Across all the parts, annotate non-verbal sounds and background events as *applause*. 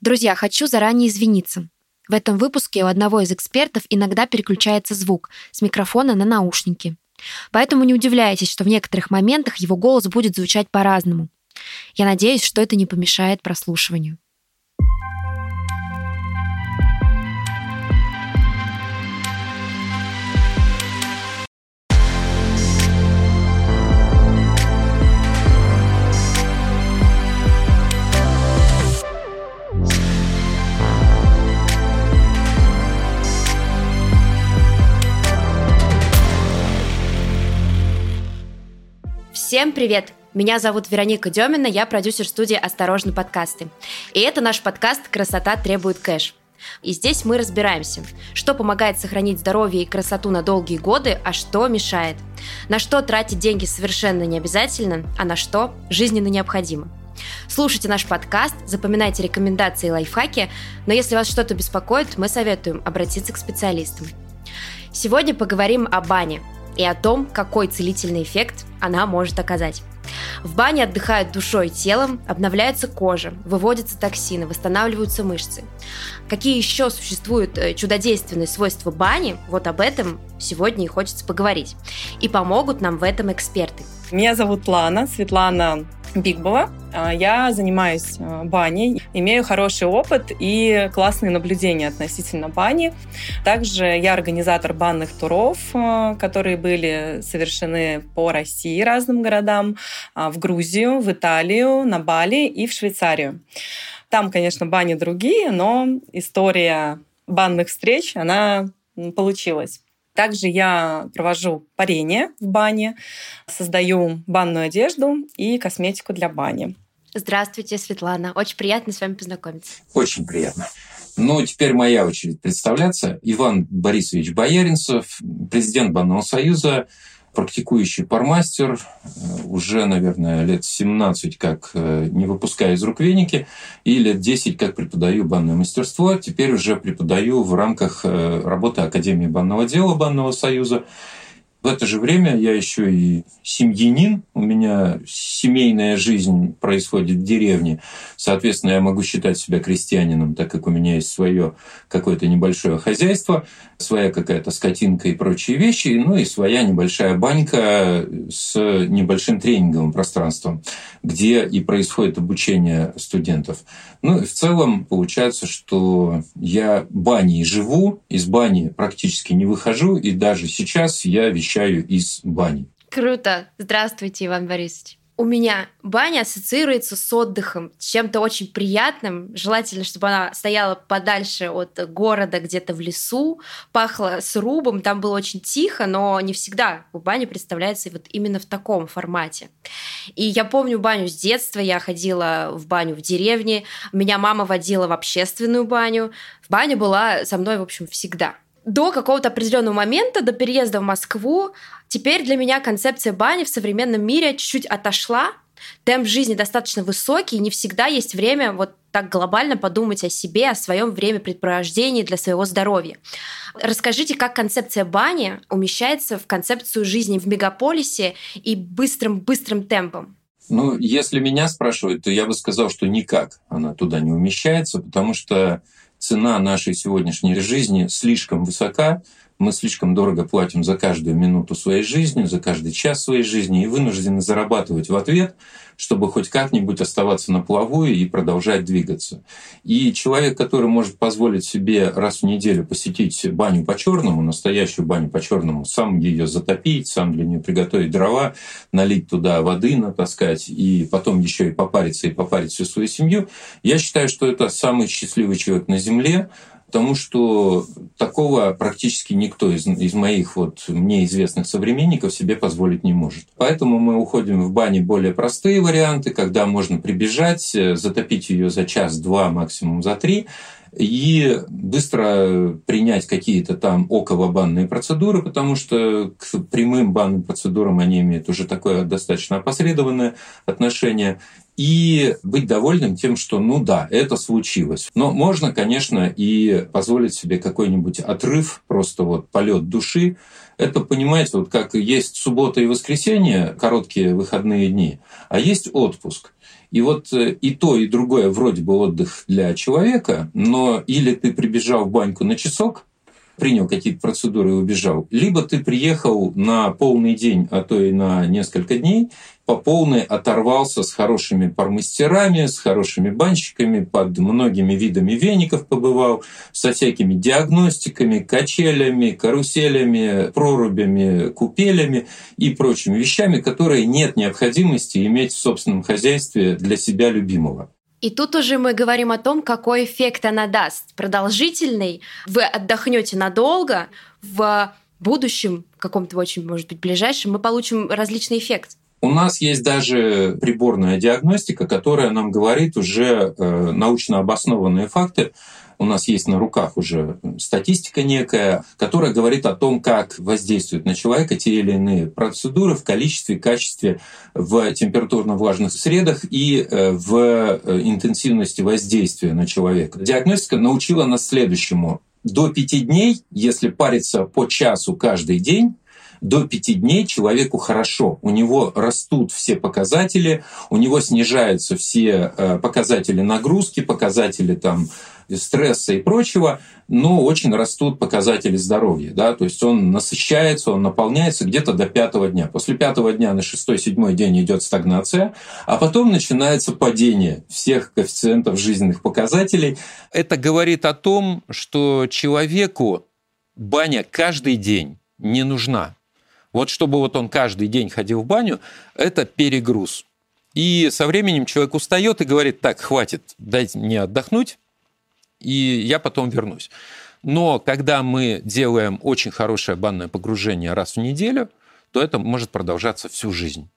Друзья, хочу заранее извиниться. В этом выпуске у одного из экспертов иногда переключается звук с микрофона на наушники. Поэтому не удивляйтесь, что в некоторых моментах его голос будет звучать по-разному. Я надеюсь, что это не помешает прослушиванию. Всем привет! Меня зовут Вероника Демина, я продюсер студии «Осторожно, подкасты». И это наш подкаст «Красота требует кэш». И здесь мы разбираемся, что помогает сохранить здоровье и красоту на долгие годы, а что мешает. На что тратить деньги совершенно не обязательно, а на что жизненно необходимо. Слушайте наш подкаст, запоминайте рекомендации и лайфхаки, но если вас что-то беспокоит, мы советуем обратиться к специалистам. Сегодня поговорим о бане и о том, какой целительный эффект она может оказать. В бане отдыхают душой и телом, обновляется кожа, выводятся токсины, восстанавливаются мышцы. Какие еще существуют э, чудодейственные свойства бани, вот об этом сегодня и хочется поговорить. И помогут нам в этом эксперты. Меня зовут Лана, Светлана Бигбова. А, я занимаюсь а, баней, имею хороший опыт и классные наблюдения относительно бани. Также я организатор банных туров, а, которые были совершены по России разным городам, в Грузию, в Италию, на Бали и в Швейцарию. Там, конечно, бани другие, но история банных встреч, она получилась. Также я провожу парение в бане, создаю банную одежду и косметику для бани. Здравствуйте, Светлана. Очень приятно с вами познакомиться. Очень приятно. Ну, теперь моя очередь представляться. Иван Борисович Бояринцев, президент Банного союза, практикующий пармастер, э, уже, наверное, лет 17 как э, не выпускаю из рук веники, и лет 10 как преподаю банное мастерство. Теперь уже преподаю в рамках э, работы Академии банного дела Банного союза. В это же время я еще и семьянин, у меня семейная жизнь происходит в деревне, соответственно, я могу считать себя крестьянином, так как у меня есть свое какое-то небольшое хозяйство, своя какая-то скотинка и прочие вещи, ну и своя небольшая банька с небольшим тренинговым пространством, где и происходит обучение студентов. Ну и в целом получается, что я баней живу, из бани практически не выхожу, и даже сейчас я вещаю из бани. Круто. Здравствуйте, Иван Борисович. У меня баня ассоциируется с отдыхом, с чем-то очень приятным. Желательно, чтобы она стояла подальше от города, где-то в лесу, пахла срубом, там было очень тихо, но не всегда у бани представляется вот именно в таком формате. И я помню баню с детства, я ходила в баню в деревне, меня мама водила в общественную баню. В баня была со мной, в общем, всегда до какого-то определенного момента, до переезда в Москву, теперь для меня концепция бани в современном мире чуть-чуть отошла. Темп жизни достаточно высокий, и не всегда есть время вот так глобально подумать о себе, о своем времяпрепровождении для своего здоровья. Расскажите, как концепция бани умещается в концепцию жизни в мегаполисе и быстрым-быстрым темпом? Ну, если меня спрашивают, то я бы сказал, что никак она туда не умещается, потому что цена нашей сегодняшней жизни слишком высока, мы слишком дорого платим за каждую минуту своей жизни, за каждый час своей жизни и вынуждены зарабатывать в ответ, чтобы хоть как-нибудь оставаться на плаву и продолжать двигаться. И человек, который может позволить себе раз в неделю посетить баню по черному, настоящую баню по черному, сам ее затопить, сам для нее приготовить дрова, налить туда воды, натаскать, и потом еще и попариться и попарить всю свою семью, я считаю, что это самый счастливый человек на Земле, потому что такого практически никто из, из моих вот мне известных современников себе позволить не может. Поэтому мы уходим в бане более простые варианты, когда можно прибежать, э, затопить ее за час-два, максимум за три, и быстро принять какие-то там околобанные процедуры, потому что к прямым банным процедурам они имеют уже такое достаточно опосредованное отношение и быть довольным тем, что ну да, это случилось. Но можно, конечно, и позволить себе какой-нибудь отрыв, просто вот полет души. Это, понимаете, вот как есть суббота и воскресенье, короткие выходные дни, а есть отпуск. И вот э, и то, и другое вроде бы отдых для человека, но или ты прибежал в баньку на часок, принял какие-то процедуры и убежал, либо ты приехал на полный день, а то и на несколько дней, по полной оторвался с хорошими пармастерами, с хорошими банщиками, под многими видами веников побывал, со всякими диагностиками, качелями, каруселями, прорубями, купелями и прочими вещами, которые нет необходимости иметь в собственном хозяйстве для себя любимого. И тут уже мы говорим о том, какой эффект она даст. Продолжительный, вы отдохнете надолго, в будущем, каком-то очень, может быть, ближайшем, мы получим различный эффект. У нас есть даже приборная диагностика, которая нам говорит уже э, научно обоснованные факты у нас есть на руках уже статистика некая, которая говорит о том, как воздействуют на человека те или иные процедуры в количестве, качестве, в температурно-влажных средах и э, в э, интенсивности воздействия на человека. Диагностика научила нас следующему. До пяти дней, если париться по часу каждый день, до пяти дней человеку хорошо. У него растут все показатели, у него снижаются все э, показатели нагрузки, показатели там, стресса и прочего, но очень растут показатели здоровья. Да? То есть он насыщается, он наполняется где-то до пятого дня. После пятого дня на шестой-седьмой день идет стагнация, а потом начинается падение всех коэффициентов жизненных показателей. Это говорит о том, что человеку баня каждый день не нужна. Вот чтобы вот он каждый день ходил в баню, это перегруз. И со временем человек устает и говорит, так, хватит, дайте мне отдохнуть, и я потом вернусь. Но когда мы делаем очень хорошее банное погружение раз в неделю, то это может продолжаться всю жизнь.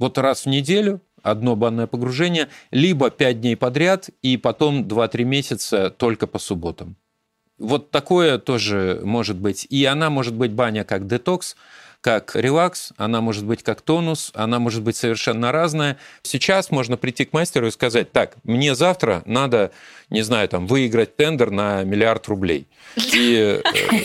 Вот раз в неделю одно банное погружение, либо 5 дней подряд, и потом 2-3 месяца только по субботам. Вот такое тоже может быть. И она может быть баня как детокс, как релакс, она может быть как тонус, она может быть совершенно разная. Сейчас можно прийти к мастеру и сказать, так, мне завтра надо, не знаю, там, выиграть тендер на миллиард рублей. И э,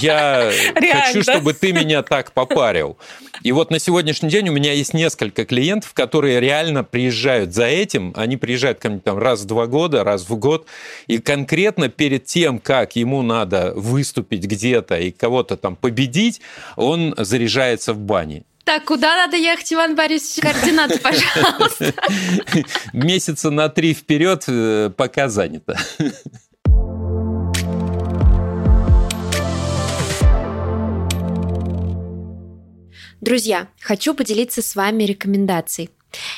я хочу, чтобы ты меня так попарил. И вот на сегодняшний день у меня есть несколько клиентов, которые реально приезжают за этим. Они приезжают ко мне там раз в два года, раз в год. И конкретно перед тем, как ему надо выступить где-то и кого-то там победить, он заряжается в бане. Так, куда надо ехать, Иван Борисович? Координаты, пожалуйста. *laughs* Месяца на три вперед э, пока занято. Друзья, хочу поделиться с вами рекомендацией.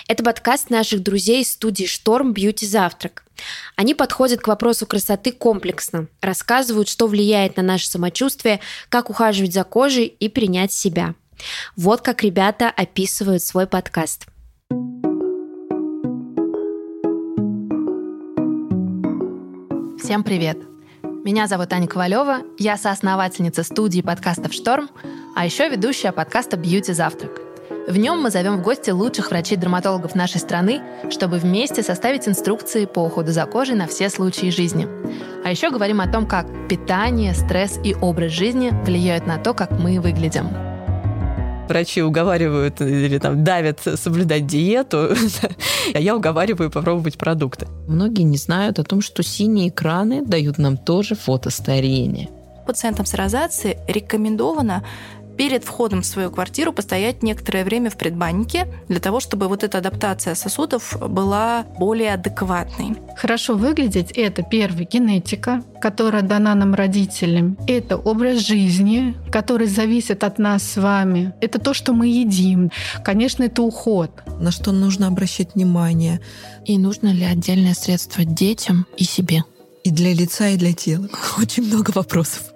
Это подкаст наших друзей из студии «Шторм Бьюти Завтрак». Они подходят к вопросу красоты комплексно, рассказывают, что влияет на наше самочувствие, как ухаживать за кожей и принять себя. Вот как ребята описывают свой подкаст. Всем привет! Меня зовут Аня Ковалева, я соосновательница студии подкастов «Шторм», а еще ведущая подкаста «Бьюти Завтрак». В нем мы зовем в гости лучших врачей-дерматологов нашей страны, чтобы вместе составить инструкции по уходу за кожей на все случаи жизни. А еще говорим о том, как питание, стресс и образ жизни влияют на то, как мы выглядим врачи уговаривают или там давят соблюдать диету, *laughs* а я уговариваю попробовать продукты. Многие не знают о том, что синие экраны дают нам тоже фотостарение. Пациентам с розацией рекомендовано перед входом в свою квартиру постоять некоторое время в предбаннике для того, чтобы вот эта адаптация сосудов была более адекватной. Хорошо выглядеть – это, первый, генетика, которая дана нам родителям. Это образ жизни, который зависит от нас с вами. Это то, что мы едим. Конечно, это уход. На что нужно обращать внимание. И нужно ли отдельное средство детям и себе? И для лица, и для тела. *laughs* Очень много вопросов.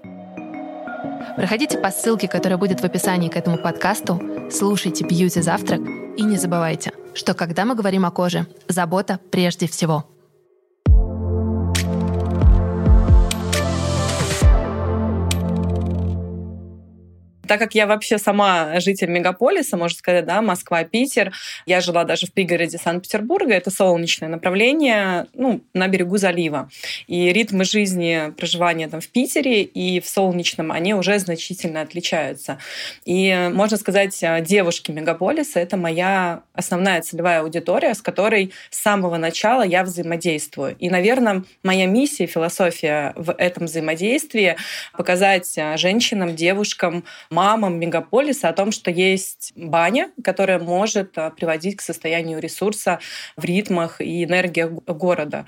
Проходите по ссылке, которая будет в описании к этому подкасту, слушайте «Бьюти Завтрак» и не забывайте, что когда мы говорим о коже, забота прежде всего. Так как я вообще сама житель мегаполиса, можно сказать, да, Москва, Питер, я жила даже в пригороде Санкт-Петербурга, это солнечное направление, ну, на берегу залива. И ритмы жизни проживания там в Питере и в солнечном, они уже значительно отличаются. И можно сказать, девушки мегаполиса — это моя основная целевая аудитория, с которой с самого начала я взаимодействую. И, наверное, моя миссия, философия в этом взаимодействии — показать женщинам, девушкам, мамам мегаполиса о том, что есть баня, которая может а, приводить к состоянию ресурса в ритмах и энергиях города.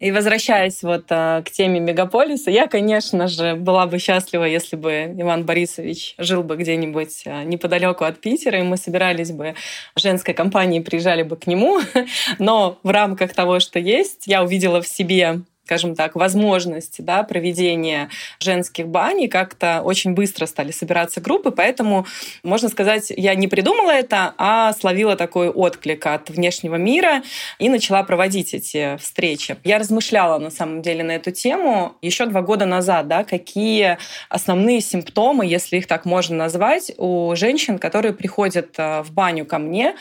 И возвращаясь вот а, к теме мегаполиса, я, конечно же, была бы счастлива, если бы Иван Борисович жил бы где-нибудь а, неподалеку от Питера, и мы собирались бы женской компании, приезжали бы к нему. *laughs* Но в рамках того, что есть, я увидела в себе скажем так, возможность да, проведения женских бань, как-то очень быстро стали собираться группы, поэтому, можно сказать, я не придумала это, а словила такой отклик от внешнего мира и начала проводить эти встречи. Я размышляла, на самом деле, на эту тему еще два года назад, да, какие основные симптомы, если их так можно назвать, у женщин, которые приходят э, в баню ко мне,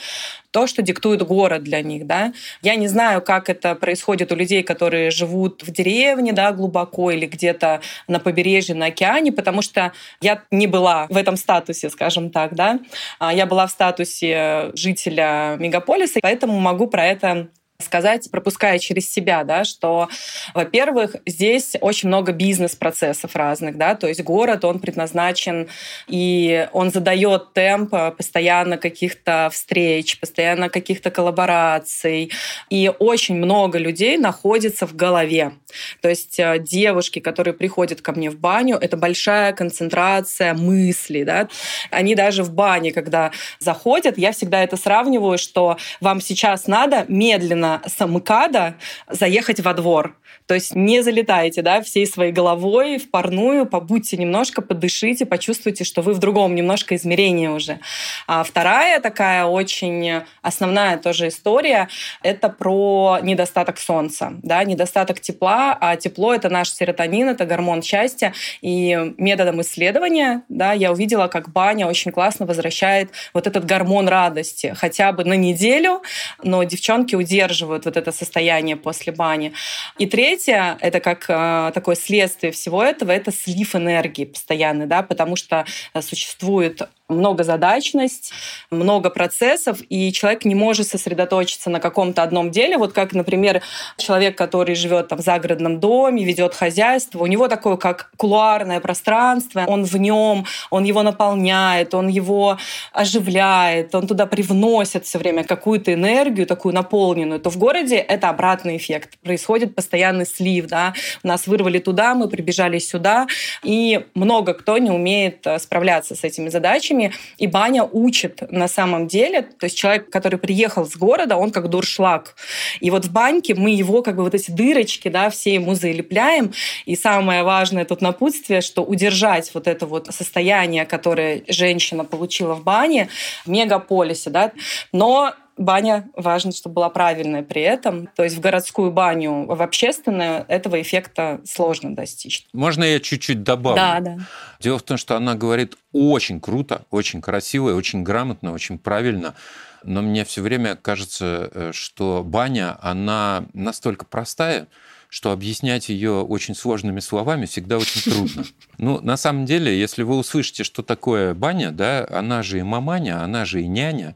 то, что диктует город для них. Да? Я не знаю, как это происходит у людей, которые живут в деревне да, глубоко или где-то на побережье, на океане, потому что я не была в этом статусе, скажем так. Да? А, я была в статусе жителя мегаполиса, поэтому могу про это сказать, пропуская через себя, да, что, во-первых, здесь очень много бизнес-процессов разных, да, то есть город, он предназначен, и он задает темп постоянно каких-то встреч, постоянно каких-то коллабораций, и очень много людей находится в голове. То есть э, девушки, которые приходят ко мне в баню, это большая концентрация мыслей, да, они даже в бане, когда заходят, я всегда это сравниваю, что вам сейчас надо медленно с МКАДа заехать во двор. То есть не залетайте да, всей своей головой в парную, побудьте немножко, подышите, почувствуйте, что вы в другом немножко измерении уже. А вторая такая очень основная тоже история — это про недостаток солнца, да, недостаток тепла, а тепло — это наш серотонин, это гормон счастья. И методом исследования да, я увидела, как баня очень классно возвращает вот этот гормон радости хотя бы на неделю, но девчонки удерживают вот это состояние после бани. И третье, это как э, такое следствие всего этого, это слив энергии постоянный, да, потому что э, существует многозадачность, много процессов, и человек не может сосредоточиться на каком-то одном деле. Вот как, например, человек, который живет там в загородном доме, ведет хозяйство, у него такое как кулуарное пространство, он в нем, он его наполняет, он его оживляет, он туда привносит все время какую-то энергию, такую наполненную, то в городе это обратный эффект. Происходит постоянный слив, да, нас вырвали туда, мы прибежали сюда, и много кто не умеет э, справляться с этими задачами, банями, и баня учит на самом деле. То есть человек, который приехал с города, он как дуршлаг. И вот в баньке мы его, как бы вот эти дырочки, да, все ему залепляем. И самое важное тут напутствие, что удержать вот это вот состояние, которое женщина получила в бане, в мегаполисе, да, но баня важно, чтобы была правильная при этом. То есть в городскую баню, в общественную этого эффекта сложно достичь. Можно я чуть-чуть добавлю? Да, да. Дело в том, что она говорит очень круто, очень красиво, очень грамотно, очень правильно. Но мне все время кажется, э, что баня, она настолько простая, что объяснять ее очень сложными словами всегда очень трудно. *laughs* Ну, на самом деле, если вы услышите, что такое баня, да, она же и маманя, она же и няня,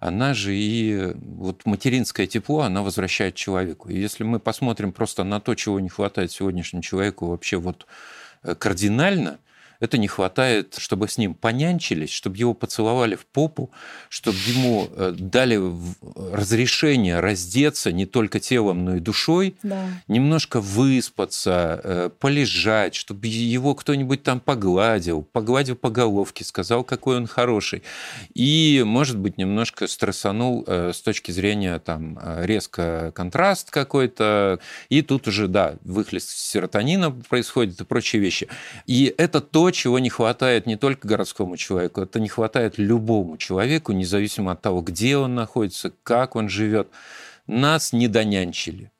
она же и вот материнское тепло, она возвращает человеку. И если мы посмотрим просто на то, чего не хватает сегодняшнему человеку вообще вот э, кардинально, это не хватает, чтобы с ним понянчились, чтобы его поцеловали в попу, чтобы ему э, дали разрешение раздеться не только телом, но и душой, да. немножко выспаться, э, полежать, чтобы его кто-нибудь там погладил, погладил по головке, сказал, какой он хороший. И, может быть, немножко стрессанул э, с точки зрения там резко контраст какой-то, и тут уже, да, выхлест серотонина происходит и прочие вещи. И это то, чего не хватает не только городскому человеку, это не хватает любому человеку, независимо от того, где он находится, как он живет. Нас не донянчили.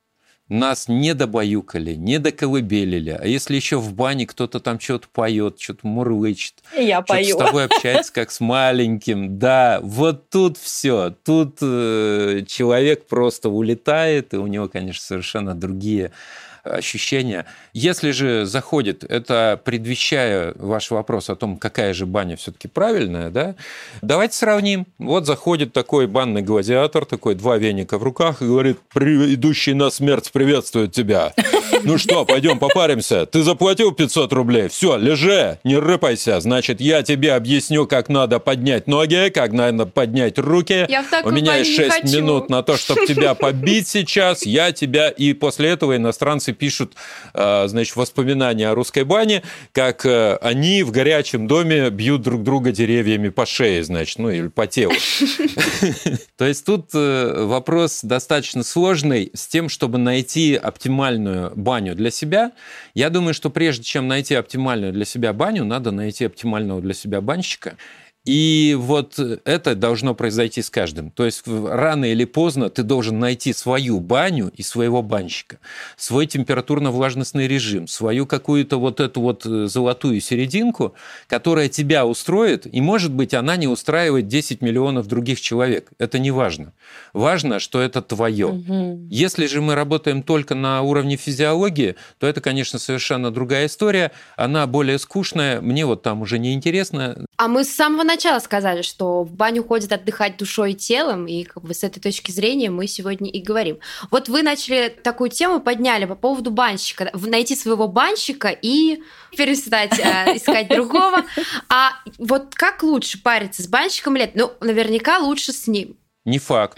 нас не добаюкали, не доколыбелили. А если еще в бане кто-то там что-то поет, что-то мурлычет, Я что-то пою. с тобой *laughs* общается как с маленьким, да, вот тут все. Тут э, человек просто улетает, и у него, конечно, совершенно другие ощущения. Если же заходит, это предвещая ваш вопрос о том, какая же баня все-таки правильная, да, давайте сравним. Вот заходит такой банный гладиатор, такой два веника в руках и говорит, «При- идущий на смерть приветствует тебя. Ну что, пойдем попаримся. Ты заплатил 500 рублей. Все, лежи, не рыпайся. Значит, я тебе объясню, как надо поднять ноги, как надо поднять руки. Я в У меня есть не 6 хочу. минут на то, чтобы тебя побить сейчас. Я тебя... И после этого иностранцы пишут, э, значит, воспоминания о русской бане, как э, они в горячем доме бьют друг друга деревьями по шее, значит, ну или по телу. *laughs* То есть тут э, вопрос достаточно сложный с тем, чтобы найти оптимальную баню для себя. Я думаю, что прежде чем найти оптимальную для себя баню, надо найти оптимального для себя банщика. И вот это должно произойти с каждым. То есть рано или поздно ты должен найти свою баню и своего банщика, свой температурно-влажностный режим, свою какую-то вот эту вот э, золотую серединку, которая тебя устроит, и, может быть, она не устраивает 10 миллионов других человек. Это не важно. Важно, что это твое. Мгм. Если же мы работаем только на уровне физиологии, то это, конечно, совершенно другая история. Она более скучная, мне вот там уже не интересно. А мы с самого начала сказали, что в баню ходят отдыхать душой и телом, и как бы с этой точки зрения мы сегодня и говорим. Вот вы начали такую тему, подняли по поводу банщика. Найти своего банщика и перестать э, *laughs* искать другого. А вот как лучше париться с банщиком лет? Ну, наверняка лучше с ним. Не факт.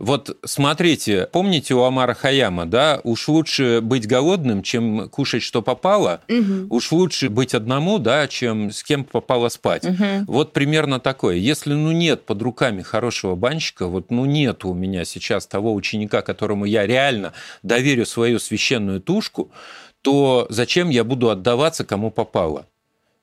Вот смотрите, помните у Амара Хаяма, да, уж лучше быть голодным, чем кушать, что попало, Мгм. уж лучше быть одному, да, чем с кем попало спать. Мгм. Вот примерно такое. Если, ну, нет под руками хорошего банщика, вот, ну, нет у меня сейчас того ученика, которому я реально доверю свою священную тушку, то зачем я буду отдаваться кому попало?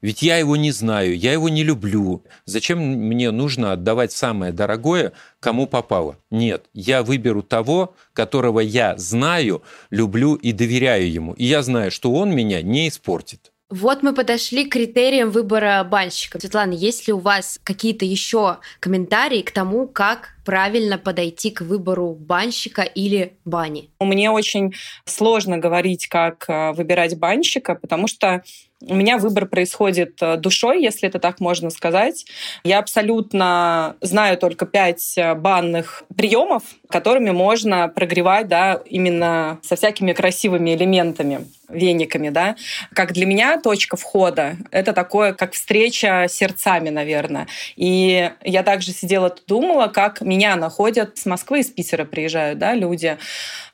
Ведь я его не знаю, я его не люблю. Зачем мне нужно отдавать самое дорогое, кому попало? Нет, я выберу того, которого я знаю, люблю и доверяю ему. И я знаю, что он меня не испортит. Вот мы подошли к критериям выбора банщика. Светлана, есть ли у вас какие-то еще комментарии к тому, как правильно подойти к выбору банщика или бани? Мне очень сложно говорить, как э, выбирать банщика, потому что у меня выбор происходит э, душой, если это так можно сказать. Я абсолютно знаю только пять э, банных приемов, которыми можно прогревать, да, именно со всякими красивыми элементами, вениками, да. Как для меня точка входа — это такое, как встреча сердцами, наверное. И я также сидела думала, как меня находят с Москвы, из Питера приезжают, да, люди,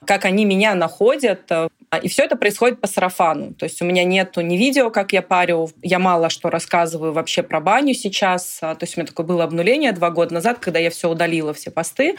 как они меня находят. И все это происходит по сарафану. То есть у меня нету ни видео, как я парю, я мало что рассказываю вообще про баню сейчас. А, То есть у меня такое было обнуление два года назад, когда я все удалила, все посты.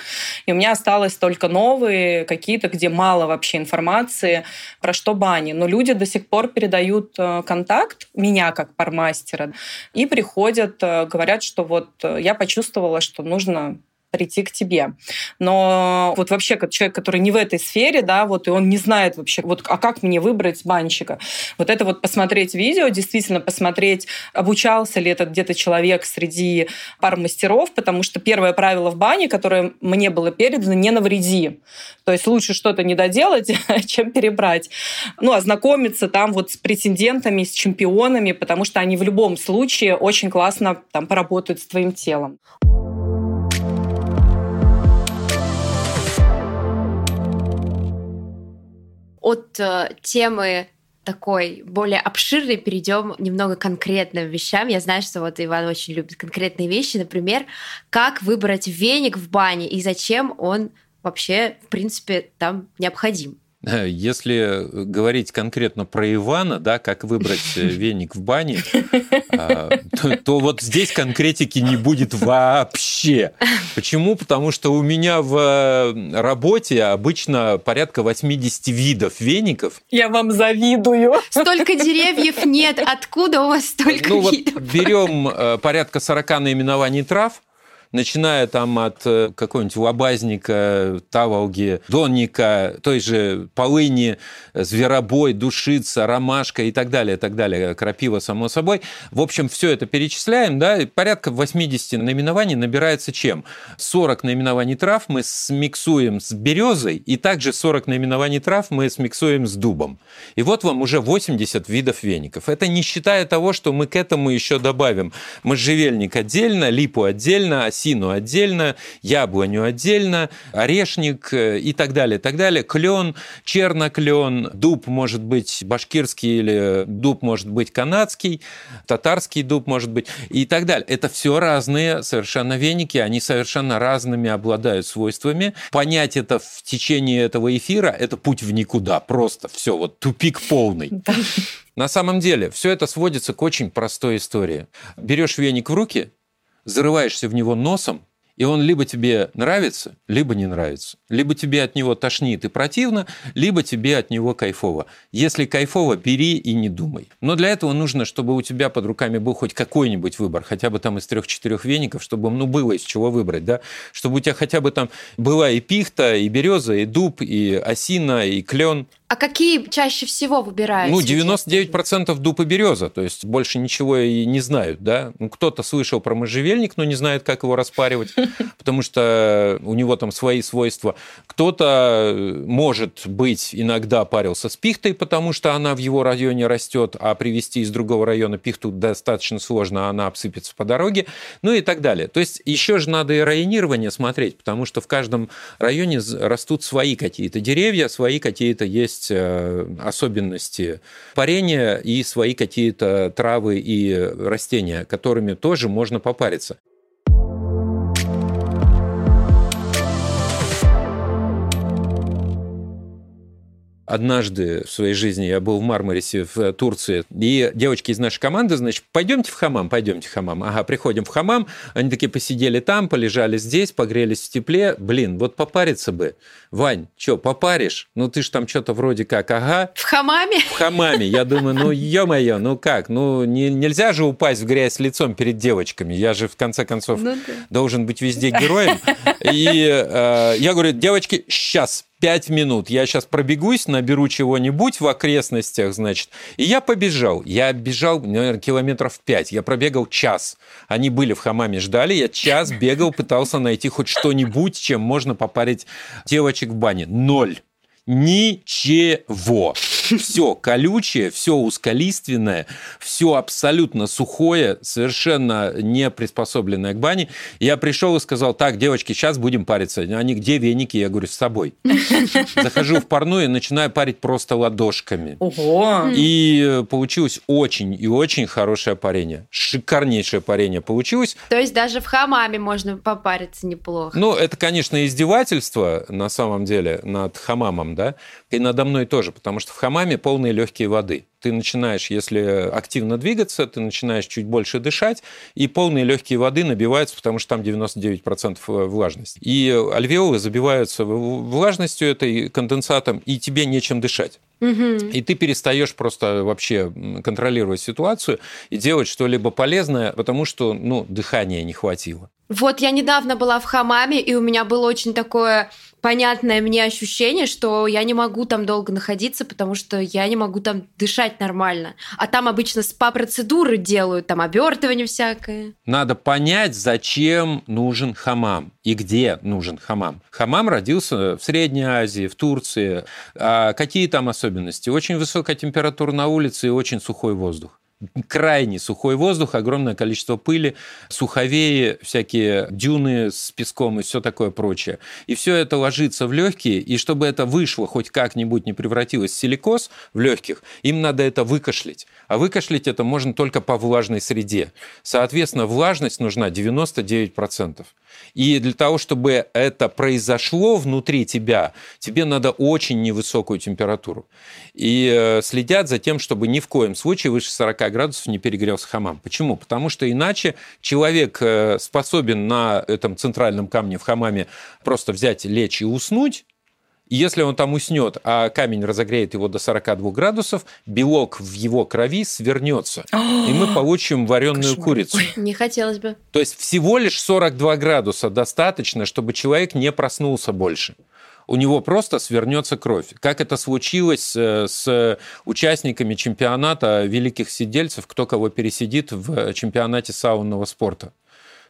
И у меня осталось только новые какие-то, где мало вообще информации про что бани. Но люди до сих пор передают э, контакт меня как пармастера и приходят, э, говорят, что вот э, я почувствовала, что нужно прийти к тебе. Но вот вообще как человек, который не в этой сфере, да, вот и он не знает вообще, вот, а как мне выбрать банщика? Вот это вот посмотреть видео, действительно посмотреть, обучался ли этот где-то человек среди пар мастеров, потому что первое правило в бане, которое мне было передано, не навреди. То есть лучше что-то не доделать, *laughs* чем перебрать. Ну, ознакомиться там вот с претендентами, с чемпионами, потому что они в любом случае очень классно там поработают с твоим телом. От э, темы такой более обширной перейдем немного к конкретным вещам. Я знаю, что вот Иван очень любит конкретные вещи. Например, как выбрать веник в бане и зачем он вообще, в принципе, там необходим. Если говорить конкретно про Ивана, да, как выбрать э, *laughs* веник в бане, а, то, то вот здесь конкретики не будет вообще. Почему? Потому что у меня в э, работе обычно порядка 80 видов веников. Я вам завидую. Столько *laughs* деревьев нет. Откуда у вас столько Ну вот видов? берем э, порядка 40 наименований трав, начиная там от э, какого-нибудь лобазника, таволги, донника, той же полыни, зверобой, душица, ромашка и так далее, и так далее, крапива, само собой. В общем, все это перечисляем, да, порядка 80 наименований набирается чем? 40 наименований трав мы смиксуем с березой, и также 40 наименований трав мы смиксуем с дубом. И вот вам уже 80 видов веников. Это не считая того, что мы к этому еще добавим можжевельник отдельно, липу отдельно, осину отдельно, яблоню отдельно, орешник э, и так далее, так далее. Клен, черноклен, дуб может быть башкирский или дуб может быть канадский, татарский дуб может быть и так далее. Это все разные совершенно веники, они совершенно разными обладают свойствами. Понять это в течение этого эфира – это путь в никуда, просто все, вот тупик полный. На самом деле, все это сводится к очень простой истории. Берешь веник в руки, зарываешься в него носом, и он либо тебе нравится, либо не нравится. Либо тебе от него тошнит и противно, либо тебе от него кайфово. Если кайфово, бери и не думай. Но для этого нужно, чтобы у тебя под руками был хоть какой-нибудь выбор, хотя бы там из трех-четырех веников, чтобы ну, было из чего выбрать, да? Чтобы у тебя хотя бы там была и пихта, и береза, и дуб, и осина, и клен. А какие чаще всего выбираете? Ну, 99% дуб и береза, то есть больше ничего и не знают, да. Ну, кто-то слышал про можжевельник, но не знает, как его распаривать, *laughs* потому что у него там свои свойства. Кто-то, может быть, иногда парился с пихтой, потому что она в его районе растет, а привезти из другого района пихту достаточно сложно, а она обсыпется по дороге, ну и так далее. То есть еще же надо и районирование смотреть, потому что в каждом районе растут свои какие-то деревья, свои какие-то есть есть э, особенности парения и свои какие-то травы и растения, которыми тоже можно попариться. Однажды в своей жизни я был в Мармарисе в Турции, и девочки из нашей команды, значит, пойдемте в хамам, пойдемте в хамам. Ага, приходим в хамам, они такие посидели там, полежали здесь, погрелись в тепле. Блин, вот попариться бы. Вань, что, попаришь? Ну ты ж там что-то вроде как, ага. В хамаме? В хамаме. Я думаю, ну ё-моё, ну как? Ну не, нельзя же упасть в грязь лицом перед девочками. Я же в конце концов ну, да. должен быть везде героем. И э, я говорю, девочки, сейчас, пять минут. Я сейчас пробегусь, наберу чего-нибудь в окрестностях, значит. И я побежал. Я бежал, наверное, километров пять. Я пробегал час. Они были в хамаме, ждали. Я час бегал, пытался найти хоть что-нибудь, чем можно попарить девочек в бане. Ноль. Ничего. *laughs* Все колючее, все узколиственное, все абсолютно сухое, совершенно не приспособленное к бане. Я пришел и сказал, так, девочки, сейчас будем париться. Они, где веники? Я говорю, с собой. *laughs* Захожу в парную и начинаю парить просто ладошками. Ого! И получилось очень и очень хорошее парение. Шикарнейшее парение получилось. То есть даже в хамаме можно попариться неплохо. Ну, это, конечно, издевательство на самом деле над хамамом, да, и надо мной тоже, потому что в хамаме полные легкие воды. Ты начинаешь, если активно двигаться, ты начинаешь чуть больше дышать, и полные легкие воды набиваются, потому что там 99% влажности. И альвеолы забиваются влажностью этой конденсатом, и тебе нечем дышать. Угу. И ты перестаешь просто вообще контролировать ситуацию и делать что-либо полезное, потому что ну, дыхания не хватило. Вот я недавно была в хамаме, и у меня было очень такое понятное мне ощущение, что я не могу там долго находиться, потому что я не могу там дышать нормально. А там обычно спа-процедуры делают, там обертывание всякое. Надо понять, зачем нужен хамам и где нужен хамам. Хамам родился в Средней Азии, в Турции. А какие там особенности? Очень высокая температура на улице и очень сухой воздух крайне сухой воздух, огромное количество пыли, суховеи, всякие дюны с песком и все такое прочее. И все это ложится в легкие, и чтобы это вышло хоть как-нибудь не превратилось в силикоз в легких, им надо это выкашлять. А выкашлять это можно только по влажной среде. Соответственно, влажность нужна 99%. И для того, чтобы это произошло внутри тебя, тебе надо очень невысокую температуру. И э, следят за тем, чтобы ни в коем случае выше 40 градусов не перегрелся хамам. Почему? Потому что иначе человек э, способен на этом центральном камне в хамаме просто взять, лечь и уснуть, если он там уснет, а камень разогреет его до 42 градусов, белок в его крови свернется. *gasps* и мы получим вареную Кошмар. курицу. Не хотелось бы. То есть всего лишь 42 градуса достаточно, чтобы человек не проснулся больше. У него просто свернется кровь. Как это случилось э, с участниками чемпионата великих сидельцев, кто кого пересидит в чемпионате саунного спорта.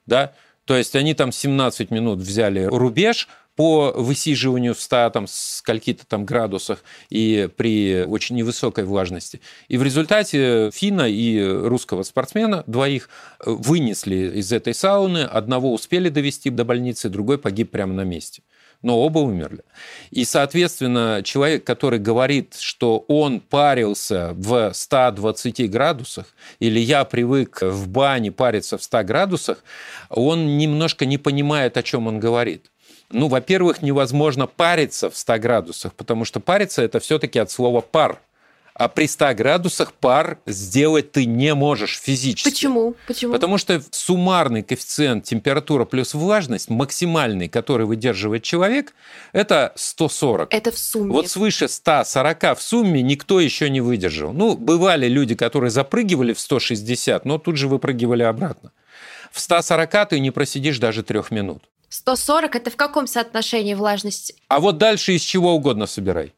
Да? То есть они там 17 минут взяли рубеж по высиживанию в 100 там, скольки-то там градусах и при очень невысокой влажности. И в результате финна и русского спортсмена двоих э, вынесли из этой сауны. Одного успели довести до больницы, другой погиб прямо на месте. Но оба умерли. И, соответственно, человек, который говорит, что он парился в 120 градусах, или я привык в бане париться в 100 градусах, он немножко не понимает, о чем он говорит. Ну, во-первых, невозможно париться в 100 градусах, потому что париться это все-таки от слова пар. А при 100 градусах пар сделать ты не можешь физически. Почему? Почему? Потому что суммарный коэффициент температура плюс влажность, максимальный, который выдерживает человек, это 140. Это в сумме. Вот свыше 140 в сумме никто еще не выдержал. Ну, бывали люди, которые запрыгивали в 160, но тут же выпрыгивали обратно. В 140 ты не просидишь даже трех минут. 140 это в каком соотношении влажности? А вот дальше из чего угодно собирай.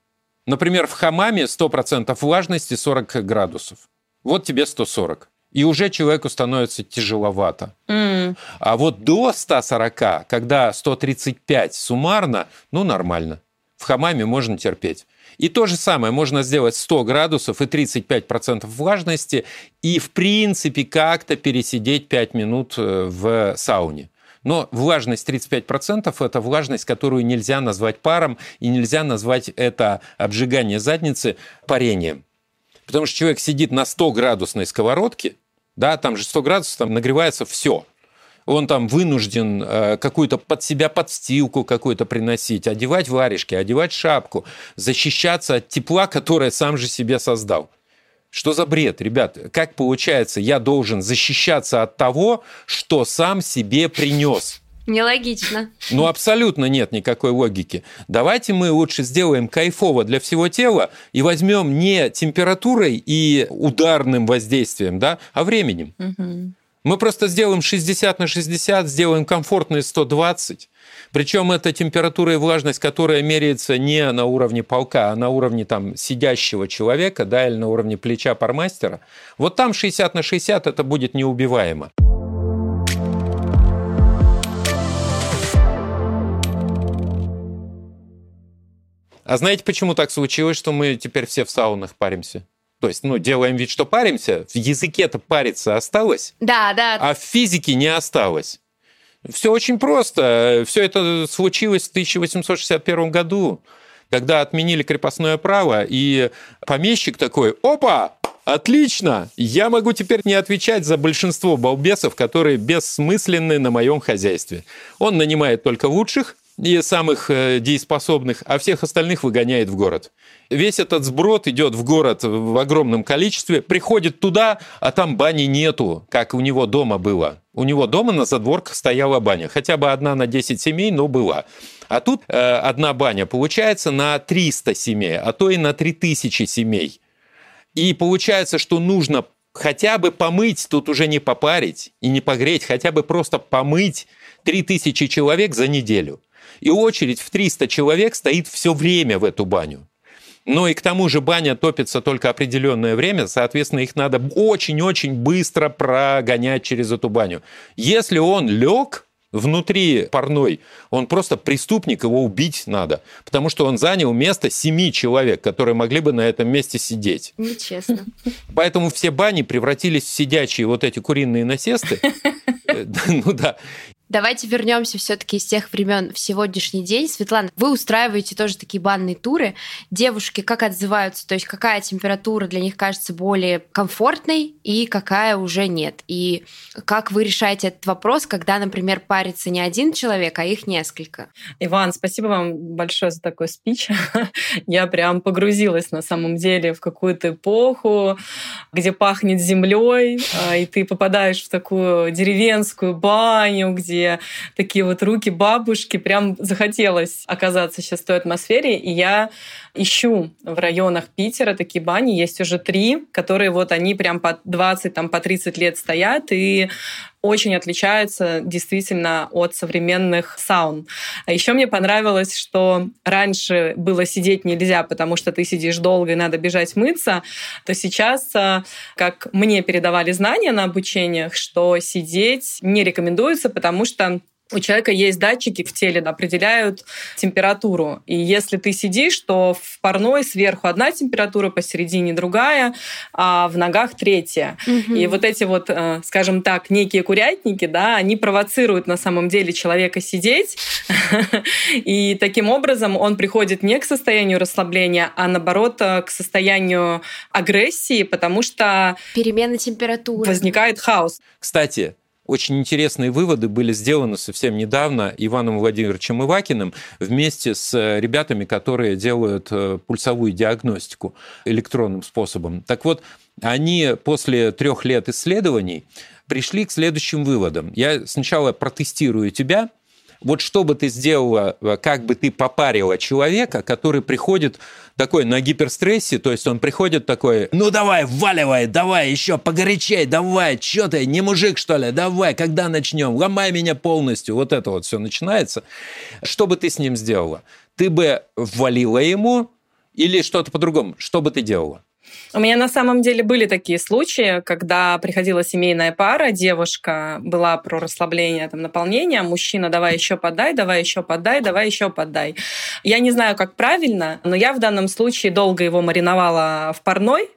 Например, в хамаме 100% влажности 40 градусов. Вот тебе 140. И уже человеку становится тяжеловато. М. А вот до 140, когда 135 суммарно, ну нормально. В хамаме можно терпеть. И то же самое можно сделать 100 градусов и 35% влажности, и в принципе как-то пересидеть 5 минут э, в сауне. Но влажность 35% – это влажность, которую нельзя назвать паром, и нельзя назвать это обжигание задницы парением. Потому что человек сидит на 100-градусной сковородке, да, там же 100 градусов, там нагревается все. Он там вынужден э, какую-то под себя подстилку какую-то приносить, одевать варежки, одевать шапку, защищаться от тепла, которое сам же себе создал. Что за бред, ребят? Как получается, я должен защищаться от того, что сам себе принес? Нелогично. Ну, абсолютно нет никакой логики. Давайте мы лучше сделаем кайфово для всего тела и возьмем не температурой и ударным воздействием, да, а временем. Мгм. Мы просто сделаем 60 на 60, сделаем комфортные 120. Причем это температура и влажность, которая меряется не на уровне полка, а на уровне там сидящего человека, да, или на уровне плеча пармастера. Вот там 60 на 60 это будет неубиваемо. А знаете, почему так случилось, что мы теперь все в саунах паримся? То есть, ну, делаем вид, что паримся. В языке-то париться осталось, Да, да. а в физике не осталось. Все очень просто. Все это случилось в 1861 году, когда отменили крепостное право, и помещик такой, опа, отлично, я могу теперь не отвечать за большинство балбесов, которые бессмысленны на моем хозяйстве. Он нанимает только лучших, и самых э, дееспособных, а всех остальных выгоняет в город. Весь этот сброд идет в город в огромном количестве, приходит туда, а там бани нету, как у него дома было. У него дома на задворках стояла баня, хотя бы одна на 10 семей, но была. А тут э, одна баня получается на 300 семей, а то и на 3000 семей. И получается, что нужно хотя бы помыть, тут уже не попарить и не погреть, хотя бы просто помыть 3000 человек за неделю. И очередь в 300 человек стоит все время в эту баню. Но и к тому же баня топится только определенное время, соответственно, их надо очень-очень быстро прогонять через эту баню. Если он лег внутри парной, он просто преступник, его убить надо, потому что он занял место семи человек, которые могли бы на этом месте сидеть. Нечестно. *laughs* Поэтому все бани превратились в сидячие вот эти куриные насесты. *laughs* Э, Ну да. Давайте вернемся все-таки из тех времен в сегодняшний день. Светлана, вы устраиваете тоже такие банные туры. Девушки как отзываются? То есть какая температура для них кажется более комфортной и какая уже нет? И как вы решаете этот вопрос, когда, например, парится не один человек, а их несколько? Иван, спасибо вам большое за такой спич. *laughs* Я прям погрузилась на самом деле в какую-то эпоху, где пахнет землей, и ты попадаешь в такую деревенскую баню, где где такие вот руки бабушки. Прям захотелось оказаться сейчас в той атмосфере. И я ищу в районах Питера такие бани. Есть уже три, которые вот они прям по 20, там, по 30 лет стоят. И очень отличаются действительно от современных саун. А еще мне понравилось, что раньше было сидеть нельзя, потому что ты сидишь долго и надо бежать мыться, то сейчас, а, как мне передавали знания на обучениях, что сидеть не рекомендуется, потому что у человека есть датчики в теле, определяют температуру. И если ты сидишь, то в парной сверху одна температура, посередине другая, а в ногах третья. Угу. И вот эти вот, э, скажем так, некие курятники, да, они провоцируют на самом деле человека сидеть. *laughs* И таким образом он приходит не к состоянию расслабления, а наоборот э, к состоянию агрессии, потому что... Перемена температуры. Возникает хаос. Кстати, очень интересные выводы были сделаны совсем недавно Иваном Владимировичем Ивакиным вместе с э, ребятами, которые делают э, пульсовую диагностику электронным способом. Так вот, они после трех лет исследований пришли к следующим выводам. Я сначала протестирую тебя, вот что бы ты сделала, э, как бы ты попарила человека, который приходит такой на гиперстрессе, то есть он приходит такой, ну давай, валивай, давай, еще погорячей, давай, что ты, не мужик что ли, давай, когда начнем, ломай меня полностью, вот это вот все начинается. Что бы ты с ним сделала? Ты бы ввалила ему или что-то по-другому? Что бы ты делала? У меня на самом деле были такие случаи, когда приходила семейная пара, девушка была про расслабление, там, наполнение, мужчина, давай еще подай, давай еще подай, давай еще подай. Я не знаю, как правильно, но я в данном случае долго его мариновала в парной,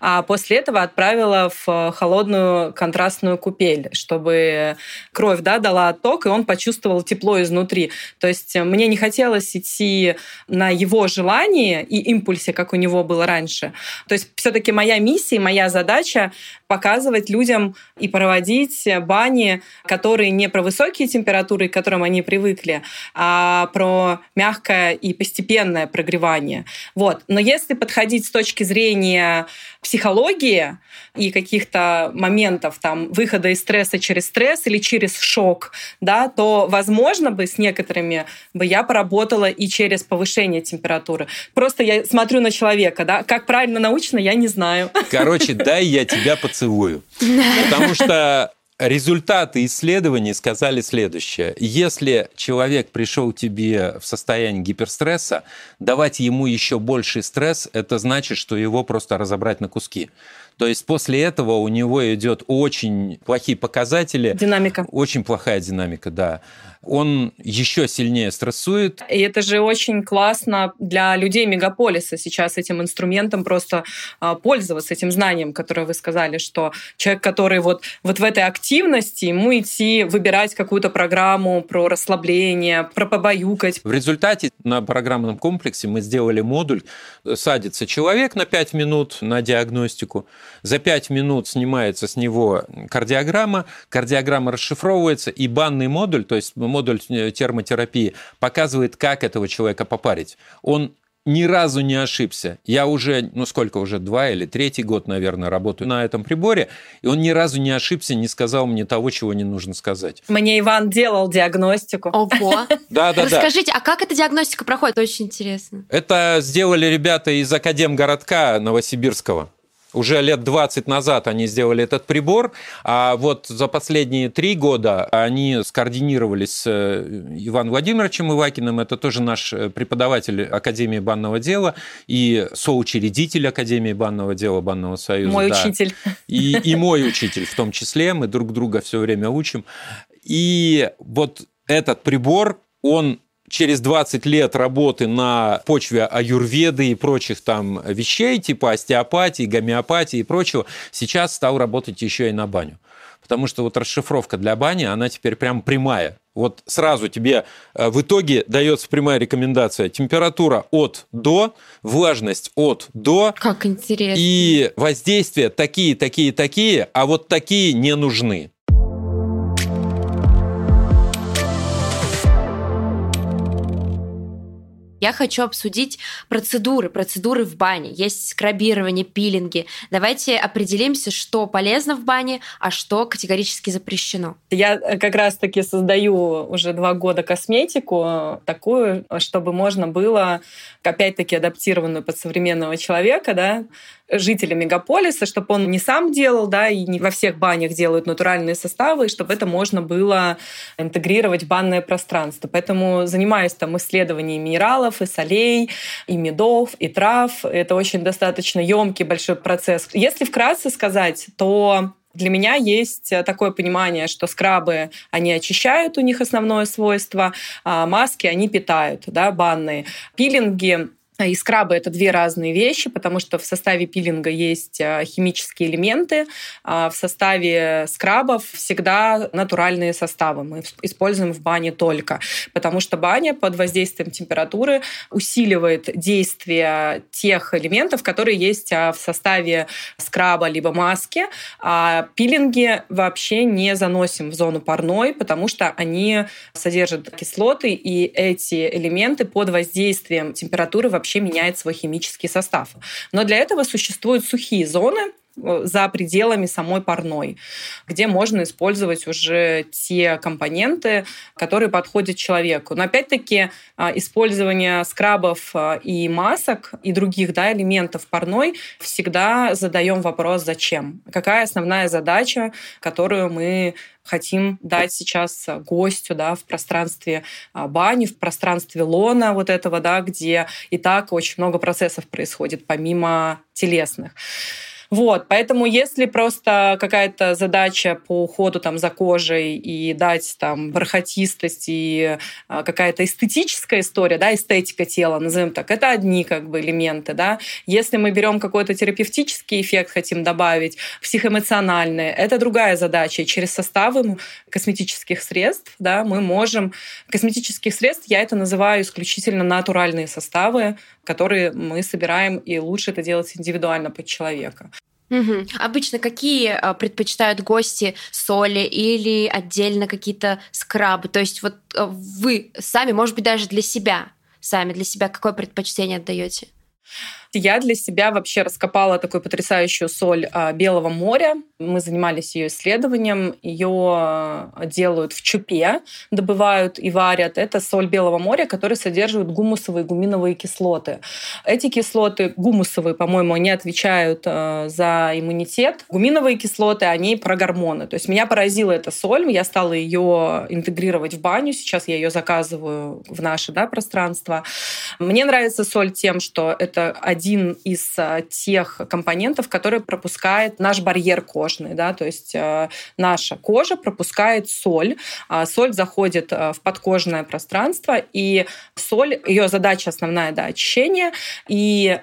а после этого отправила в холодную контрастную купель, чтобы кровь да, дала отток, и он почувствовал тепло изнутри. То есть мне не хотелось идти на его желание и импульсе, как у него было раньше. То есть все-таки моя миссия, моя задача показывать людям и проводить бани, которые не про высокие температуры, к которым они привыкли, а про мягкое и постепенное прогревание. Вот. Но если подходить с точки зрения психологии и каких-то моментов там выхода из стресса через стресс или через шок, да, то, возможно, бы с некоторыми бы я поработала и через повышение температуры. Просто я смотрю на человека, да, как правильно научно, я не знаю. Короче, дай я тебя поцелую. *laughs* Потому что Результаты исследований сказали следующее. Если человек пришел к тебе в состоянии гиперстресса, давать ему еще больший стресс, это значит, что его просто разобрать на куски. То есть после этого у него идет очень плохие показатели. Динамика. Очень плохая динамика, да он еще сильнее стрессует. И это же очень классно для людей мегаполиса сейчас этим инструментом просто а, пользоваться, этим знанием, которое вы сказали, что человек, который вот, вот в этой активности, ему идти выбирать какую-то программу про расслабление, про побаюкать. В результате на программном комплексе мы сделали модуль, садится человек на 5 минут на диагностику, за 5 минут снимается с него кардиограмма, кардиограмма расшифровывается, и банный модуль, то есть модуль э, термотерапии показывает, как этого человека попарить. Он ни разу не ошибся. Я уже, ну сколько уже, два или третий год, наверное, работаю на этом приборе, и он ни разу не ошибся, не сказал мне того, чего не нужно сказать. Мне Иван делал диагностику. Ого. *laughs* Да, да, да. Расскажите, а как эта диагностика проходит? Очень интересно. Это сделали ребята из Академгородка Новосибирского. Уже лет 20 назад они сделали этот прибор, а вот за последние три года они скоординировались с э, Иваном Владимировичем Ивакиным, это тоже наш э, преподаватель Академии банного дела и соучредитель Академии банного дела Банного союза. Мой да. учитель. И, и мой учитель в том числе, мы друг друга все время учим. И вот этот прибор, он через 20 лет работы на почве аюрведы и прочих там вещей, типа остеопатии, гомеопатии и прочего, сейчас стал работать еще и на баню. Потому что вот расшифровка для бани, она теперь прям прямая. Вот сразу тебе э, в итоге дается прямая рекомендация. Температура от до, влажность от до. Как интересно. И воздействия такие, такие, такие, а вот такие не нужны. Я хочу обсудить процедуры, процедуры в бане. Есть скрабирование, пилинги. Давайте определимся, что полезно в бане, а что категорически запрещено. Я э, как раз-таки создаю уже два года косметику такую, чтобы можно было, опять-таки, адаптированную под современного человека, да, жителя мегаполиса, чтобы он не сам делал, да, и не во всех банях делают натуральные составы, и чтобы это можно было интегрировать в банное пространство. Поэтому занимаюсь там исследованием минералов и солей, и медов, и трав. Это очень достаточно емкий большой процесс. Если вкратце сказать, то для меня есть такое понимание, что скрабы, они очищают, у них основное свойство, а маски, они питают, да, банные. Пилинги и скрабы — это две разные вещи, потому что в составе пилинга есть а, химические элементы, а в составе скрабов всегда натуральные составы. Мы используем в бане только, потому что баня под воздействием температуры усиливает действие тех элементов, которые есть а, в составе скраба либо маски. А пилинги вообще не заносим в зону парной, потому что они содержат кислоты, и эти элементы под воздействием температуры вообще вообще меняет свой химический состав. Но для этого существуют сухие зоны, за пределами самой парной, где можно использовать уже те компоненты, которые подходят человеку. Но опять-таки а, использование скрабов а, и масок и других да, элементов парной всегда задаем вопрос, зачем? Какая основная задача, которую мы хотим дать сейчас гостю да, в пространстве бани, в пространстве лона вот этого, да, где и так очень много процессов происходит, помимо телесных. Вот, поэтому если просто какая-то задача по уходу там за кожей и дать там бархатистость и а, какая-то эстетическая история, да, эстетика тела, назовем так, это одни как бы элементы, да. Если мы берем какой-то терапевтический эффект, хотим добавить, психоэмоциональный, это другая задача. И через составы косметических средств, да, мы можем... Косметических средств я это называю исключительно натуральные составы, которые мы собираем, и лучше это делать индивидуально под человека. Угу. Обычно какие а, предпочитают гости соли или отдельно какие-то скрабы? То есть вот а, вы сами, может быть, даже для себя, сами для себя какое предпочтение отдаете? Я для себя вообще раскопала такую потрясающую соль а, Белого моря. Мы занимались ее исследованием. Ее а, делают в чупе, добывают и варят. Это соль Белого моря, которая содержит гумусовые и гуминовые кислоты. Эти кислоты, гумусовые, по-моему, не отвечают а, за иммунитет. Гуминовые кислоты, они про гормоны. То есть меня поразила эта соль. Я стала ее интегрировать в баню. Сейчас я ее заказываю в наше да, пространство. Мне нравится соль тем, что это один один из а, тех компонентов, который пропускает наш барьер кожный. Да? То есть а, наша кожа пропускает соль. А соль заходит в подкожное пространство, и соль, ее задача основная, да, очищение. И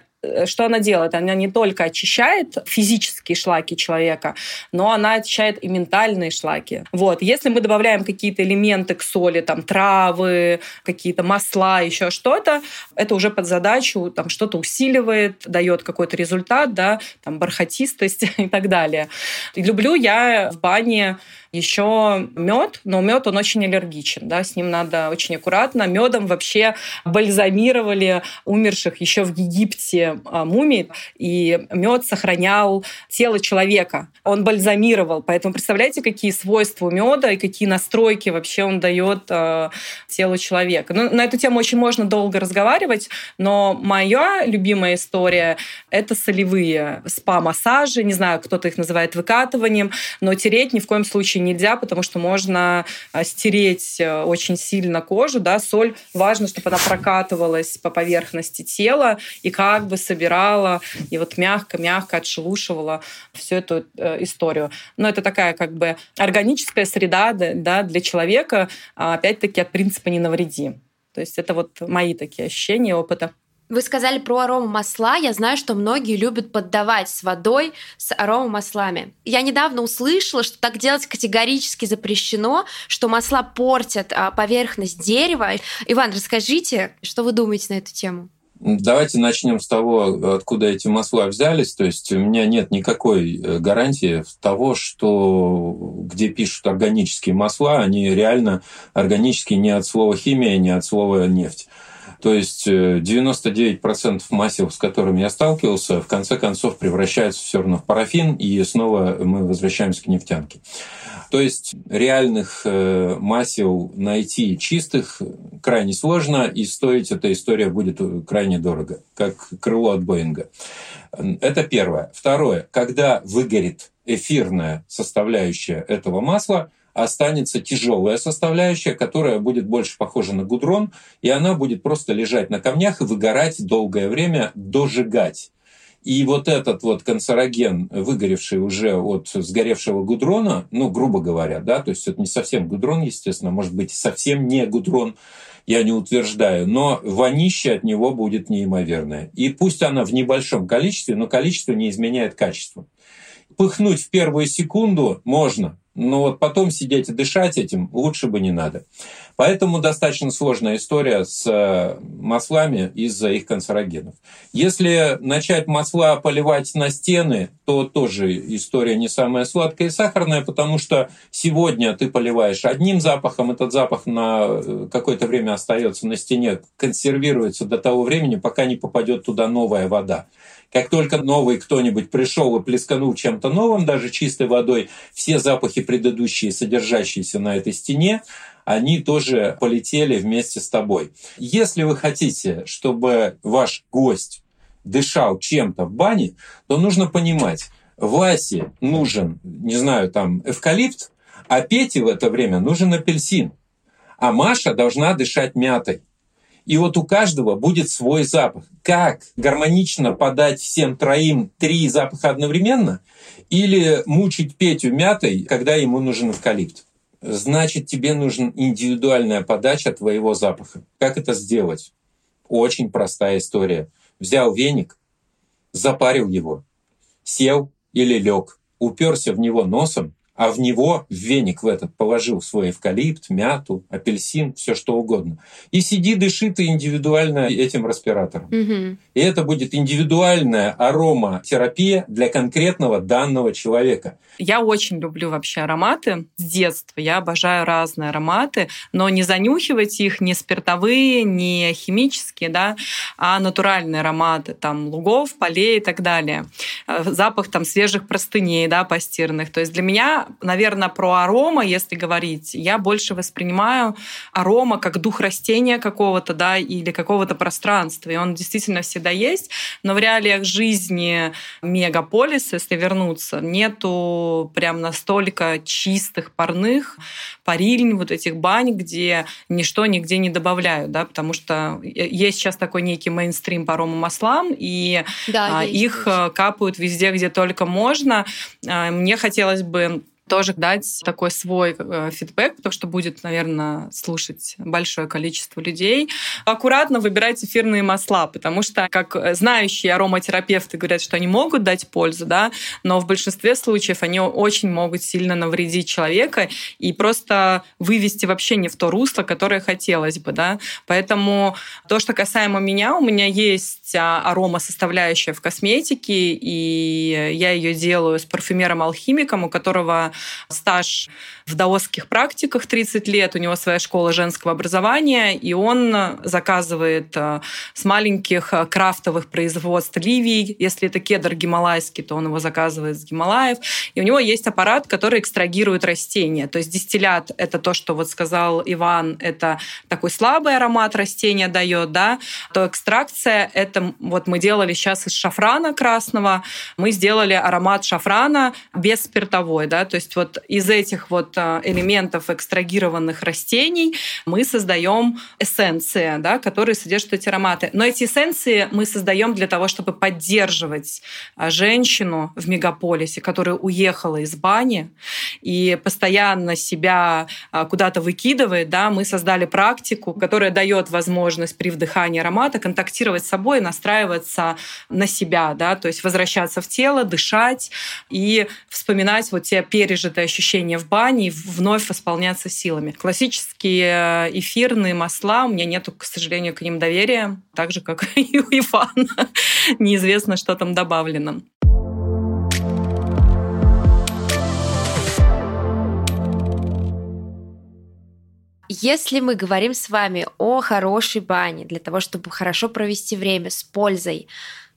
что она делает? Она не только очищает физические шлаки человека, но она очищает и ментальные шлаки. Вот. Если мы добавляем какие-то элементы к соли, там травы, какие-то масла, еще что-то, это уже под задачу там что-то усиливает, дает какой-то результат, да, там бархатистость *laughs* и так далее. Люблю я в бане еще мед, но мед он очень аллергичен, да, с ним надо очень аккуратно. Медом вообще бальзамировали умерших еще в Египте а, мумий, и мед сохранял тело человека. Он бальзамировал, поэтому представляете, какие свойства меда и какие настройки вообще он дает э, телу человека. Ну, на эту тему очень можно долго разговаривать, но моя любимая история — это солевые спа-массажи. Не знаю, кто-то их называет выкатыванием, но тереть ни в коем случае нельзя, потому что можно а, стереть э, очень сильно кожу. Да? Соль важно, чтобы она прокатывалась по поверхности тела и как бы собирала и вот мягко-мягко отшелушивала всю эту э, историю. Но это такая как бы органическая среда да, для человека, а, опять-таки от принципа «не навреди». То есть это вот мои такие ощущения, опыта. Вы сказали про арома масла. Я знаю, что многие любят поддавать с водой с аромамаслами. Я недавно услышала, что так делать категорически запрещено, что масла портят а, поверхность дерева. Иван, расскажите, что вы думаете на эту тему? Давайте начнем с того, откуда эти масла взялись. То есть у меня нет никакой э, гарантии того, что где пишут органические масла, они реально органические не от слова химия, не от слова нефть. То есть 99% масел, с которыми я сталкивался, в конце концов превращаются все равно в парафин, и снова мы возвращаемся к нефтянке. То есть реальных э, масел найти чистых крайне сложно, и стоить эта история будет крайне дорого, как крыло от Боинга. Это первое. Второе. Когда выгорит эфирная составляющая этого масла, останется тяжелая составляющая, которая будет больше похожа на гудрон, и она будет просто лежать на камнях и выгорать долгое время, дожигать. И вот этот вот канцероген, выгоревший уже от сгоревшего гудрона, ну, грубо говоря, да, то есть это не совсем гудрон, естественно, может быть, совсем не гудрон, я не утверждаю, но вонище от него будет неимоверное. И пусть она в небольшом количестве, но количество не изменяет качество. Пыхнуть в первую секунду можно, но вот потом сидеть и дышать этим лучше бы не надо. Поэтому достаточно сложная история с э, маслами из-за их канцерогенов. Если начать масла поливать на стены, то тоже история не самая сладкая и сахарная, потому что сегодня ты поливаешь одним запахом, этот запах на э, какое-то время остается на стене, консервируется до того времени, пока не попадет туда новая вода. Как только новый кто-нибудь пришел и плесканул чем-то новым, даже чистой водой, все запахи предыдущие, содержащиеся на этой стене, они тоже полетели вместе с тобой. Если вы хотите, чтобы ваш гость дышал чем-то в бане, то нужно понимать, Васе нужен, не знаю, там, эвкалипт, а Пете в это время нужен апельсин. А Маша должна дышать мятой. И вот у каждого будет свой запах. Как гармонично подать всем троим три запаха одновременно? Или мучить Петю мятой, когда ему нужен эвкалипт? Значит, тебе нужна индивидуальная подача твоего запаха. Как это сделать? Очень простая история. Взял веник, запарил его, сел или лег, уперся в него носом а в него, в веник в этот, положил свой эвкалипт, мяту, апельсин, все что угодно. И сиди, дыши ты индивидуально этим респиратором. Угу. И это будет индивидуальная ароматерапия для конкретного данного человека. Я очень люблю вообще ароматы с детства. Я обожаю разные ароматы, но не занюхивать их не спиртовые, не химические, да, а натуральные ароматы, там, лугов, полей и так далее. Э, запах там свежих простыней, да, постиранных. То есть для меня наверное, про арома, если говорить, я больше воспринимаю арома как дух растения какого-то, да, или какого-то пространства. И он действительно всегда есть, но в реалиях жизни мегаполиса, если вернуться, нету прям настолько чистых парных парильни, вот этих бань, где ничто нигде не добавляют, да, потому что есть сейчас такой некий мейнстрим по аромамаслам, и да, а, их есть. капают везде, где только можно. А, мне хотелось бы тоже дать такой свой э, фидбэк, потому что будет, наверное, слушать большое количество людей. Аккуратно выбирать эфирные масла, потому что, как знающие ароматерапевты говорят, что они могут дать пользу, да, но в большинстве случаев они очень могут сильно навредить человека и просто вывести вообще не в то русло, которое хотелось бы, да. Поэтому то, что касаемо меня, у меня есть а, арома составляющая в косметике, и я ее делаю с парфюмером-алхимиком, у которого стаж в даосских практиках 30 лет, у него своя школа женского образования, и он заказывает э, с маленьких э, крафтовых производств ливий. Если это кедр гималайский, то он его заказывает с Гималаев. И у него есть аппарат, который экстрагирует растения. То есть дистиллят — это то, что вот сказал Иван, это такой слабый аромат растения дает, да, то экстракция — это вот мы делали сейчас из шафрана красного, мы сделали аромат шафрана без спиртовой, да, то есть вот из этих вот а, элементов экстрагированных растений мы создаем эссенции, да, которые содержат эти ароматы. Но эти эссенции мы создаем для того, чтобы поддерживать а, женщину в мегаполисе, которая уехала из бани и постоянно себя а, куда-то выкидывает. Да, мы создали практику, которая дает возможность при вдыхании аромата контактировать с собой настраиваться на себя, да, то есть возвращаться в тело, дышать и вспоминать вот те пережитые пережитое ощущение в бане и вновь восполняться силами. Классические э, эфирные масла, у меня нету, к сожалению, к ним доверия, так же, как *laughs* и у Ивана. Неизвестно, что там добавлено. если мы говорим с вами о хорошей бане для того, чтобы хорошо провести время с пользой,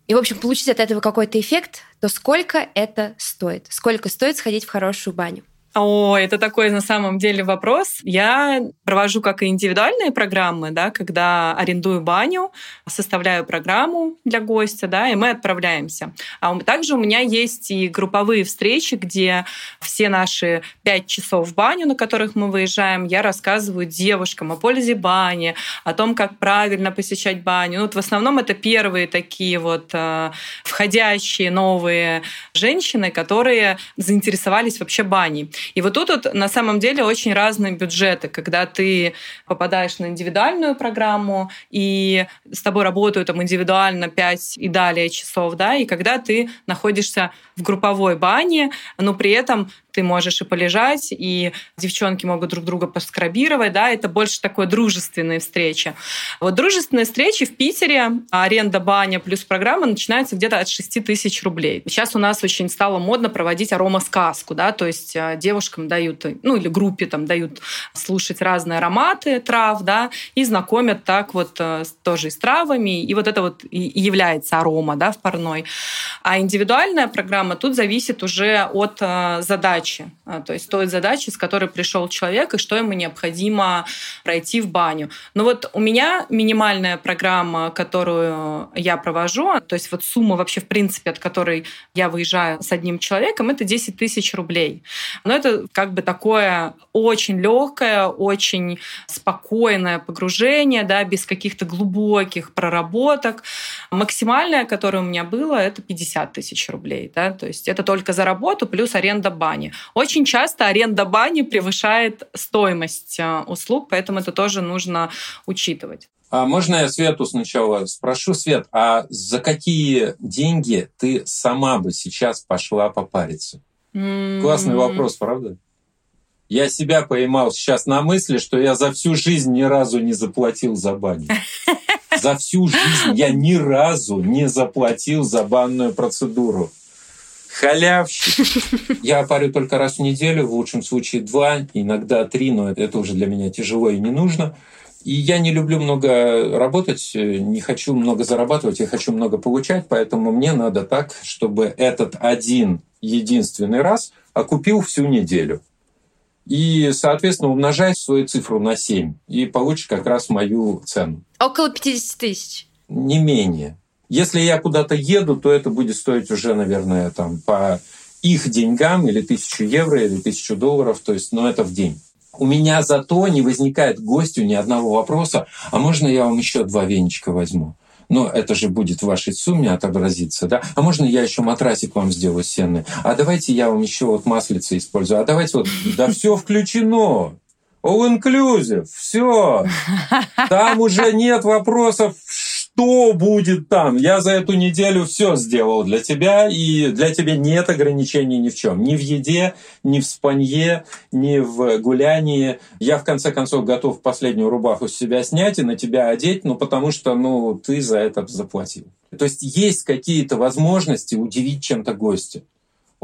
и, в общем, получить от этого какой-то эффект, то сколько это стоит? Сколько стоит сходить в хорошую баню? О, это такой на самом деле вопрос. Я провожу как и индивидуальные программы, да, когда арендую баню, составляю программу для гостя, да, и мы отправляемся. А также у меня есть и групповые встречи, где все наши пять часов в баню, на которых мы выезжаем, я рассказываю девушкам о пользе бани, о том, как правильно посещать баню. Ну, вот в основном это первые такие вот э, входящие новые женщины, которые заинтересовались вообще баней. И вот тут вот на самом деле очень разные бюджеты, когда ты попадаешь на индивидуальную программу, и с тобой работают там индивидуально 5 и далее часов, да, и когда ты находишься в групповой бане, но при этом ты можешь и полежать, и девчонки могут друг друга поскрабировать, да, это больше такой дружественные встречи. Вот дружественные встречи в Питере, аренда баня плюс программа начинается где-то от 6 тысяч рублей. Сейчас у нас очень стало модно проводить аромасказку, да, то есть э, девушкам дают, ну или группе там дают слушать разные ароматы трав, да, и знакомят так вот э, тоже и с травами, и вот это вот и является арома, да, в парной. А индивидуальная программа тут зависит уже от э, задач задачи, а, то есть той задачи, с которой пришел человек и что ему необходимо пройти в баню. Но вот у меня минимальная программа, которую я провожу, то есть вот сумма вообще в принципе, от которой я выезжаю с одним человеком, это 10 тысяч рублей. Но это как бы такое очень легкое, очень спокойное погружение, да, без каких-то глубоких проработок. Максимальное, которое у меня было, это 50 тысяч рублей. Да? То есть это только за работу плюс аренда бани. Очень часто аренда бани превышает стоимость э, услуг, поэтому это тоже нужно учитывать. А можно я Свету сначала спрошу? Свет, а за какие деньги ты сама бы сейчас пошла попариться? Mm-hmm. Классный вопрос, правда? Я себя поймал сейчас на мысли, что я за всю жизнь ни разу не заплатил за баню. *laughs* За всю жизнь я ни разу не заплатил за банную процедуру. Халявщик. Я парю только раз в неделю, в лучшем случае два, иногда три, но это уже для меня тяжело и не нужно. И я не люблю много работать, не хочу много зарабатывать, я хочу много получать, поэтому мне надо так, чтобы этот один единственный раз окупил всю неделю. И, соответственно, умножай свою цифру на 7, и получишь как раз мою цену. Около 50 тысяч. Не менее. Если я куда-то еду, то это будет стоить уже, наверное, там по их деньгам или тысячу евро, или тысячу долларов, то есть, ну, это в день. У меня зато не возникает гостю ни одного вопроса, а можно я вам еще два веничка возьму? Ну, это же будет в вашей сумме отобразиться, да? А можно я еще матрасик вам сделаю сенный? А давайте я вам еще вот маслица использую. А давайте вот, да все включено. All inclusive, все. Там уже нет вопросов, что будет там. Я за эту неделю все сделал для тебя, и для тебя нет ограничений ни в чем. Ни в еде, ни в спанье, ни в гулянии. Я, в конце концов, готов последнюю рубаху с себя снять и на тебя одеть, ну, потому что, ну, ты за это заплатил. То есть есть какие-то возможности удивить чем-то гостя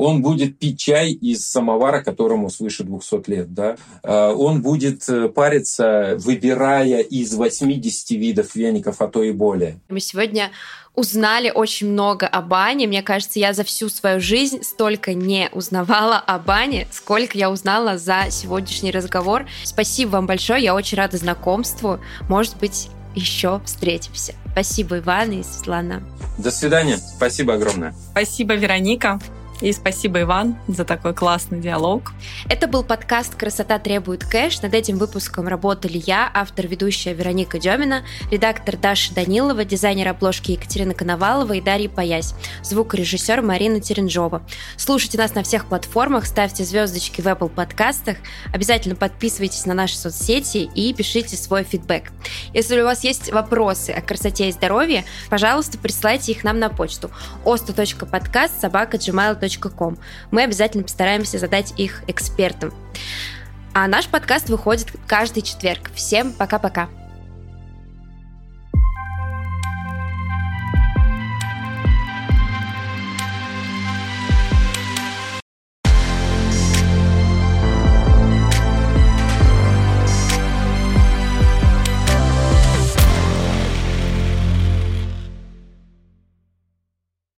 он будет пить чай из самовара, которому свыше 200 лет, да, а, он будет э, париться, выбирая из 80 видов веников, а то и более. Мы сегодня узнали очень много о бане. Мне кажется, я за всю свою жизнь столько не узнавала о бане, сколько я узнала за сегодняшний разговор. Спасибо вам большое, я очень рада знакомству. Может быть, еще встретимся. Спасибо, Иван и Светлана. До свидания. Спасибо огромное. Спасибо, Вероника. И спасибо, Иван, за такой классный диалог. Это был подкаст «Красота требует кэш». Над этим выпуском работали я, автор-ведущая Вероника Демина, редактор Даша Данилова, дизайнер обложки Екатерина Коновалова и Дарья Паясь, звукорежиссер Марина Теренжова. Слушайте нас на всех платформах, ставьте звездочки в Apple подкастах, обязательно подписывайтесь на наши соцсети и пишите свой фидбэк. Если у вас есть вопросы о красоте и здоровье, пожалуйста, присылайте их нам на почту osta.podcast собака gmail.com. Мы обязательно постараемся задать их экспертам. А наш подкаст выходит каждый четверг. Всем пока-пока.